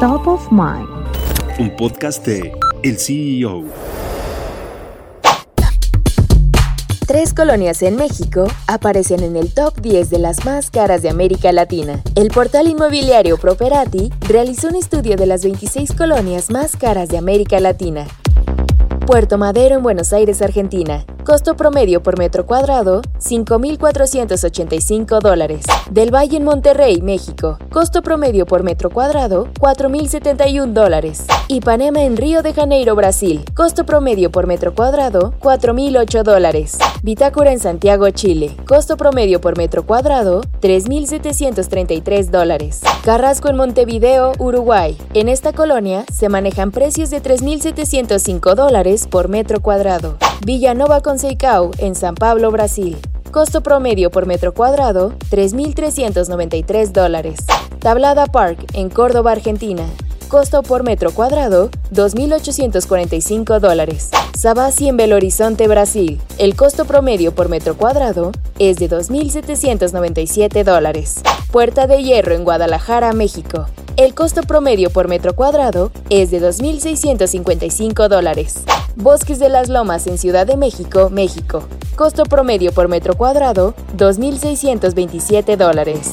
Top of Mind. Un podcast de El CEO. Tres colonias en México aparecen en el top 10 de las más caras de América Latina. El portal inmobiliario Properati realizó un estudio de las 26 colonias más caras de América Latina. Puerto Madero en Buenos Aires, Argentina. Costo promedio por metro cuadrado, 5.485 dólares. Del Valle en Monterrey, México. Costo promedio por metro cuadrado, 4.071 dólares. Ipanema en Río de Janeiro, Brasil. Costo promedio por metro cuadrado, 4.008 dólares. Bitácora en Santiago, Chile. Costo promedio por metro cuadrado, 3.733 dólares. Carrasco en Montevideo, Uruguay. En esta colonia se manejan precios de 3.705 dólares por metro cuadrado. Villanova con Seicao, en San Pablo, Brasil. Costo promedio por metro cuadrado, 3.393 dólares. Tablada Park, en Córdoba, Argentina. Costo por metro cuadrado, 2.845 dólares. Sabasi en Belo Horizonte, Brasil. El costo promedio por metro cuadrado es de 2.797 dólares. Puerta de Hierro en Guadalajara, México. El costo promedio por metro cuadrado es de 2.655 dólares. Bosques de las Lomas en Ciudad de México, México. Costo promedio por metro cuadrado, 2.627 dólares.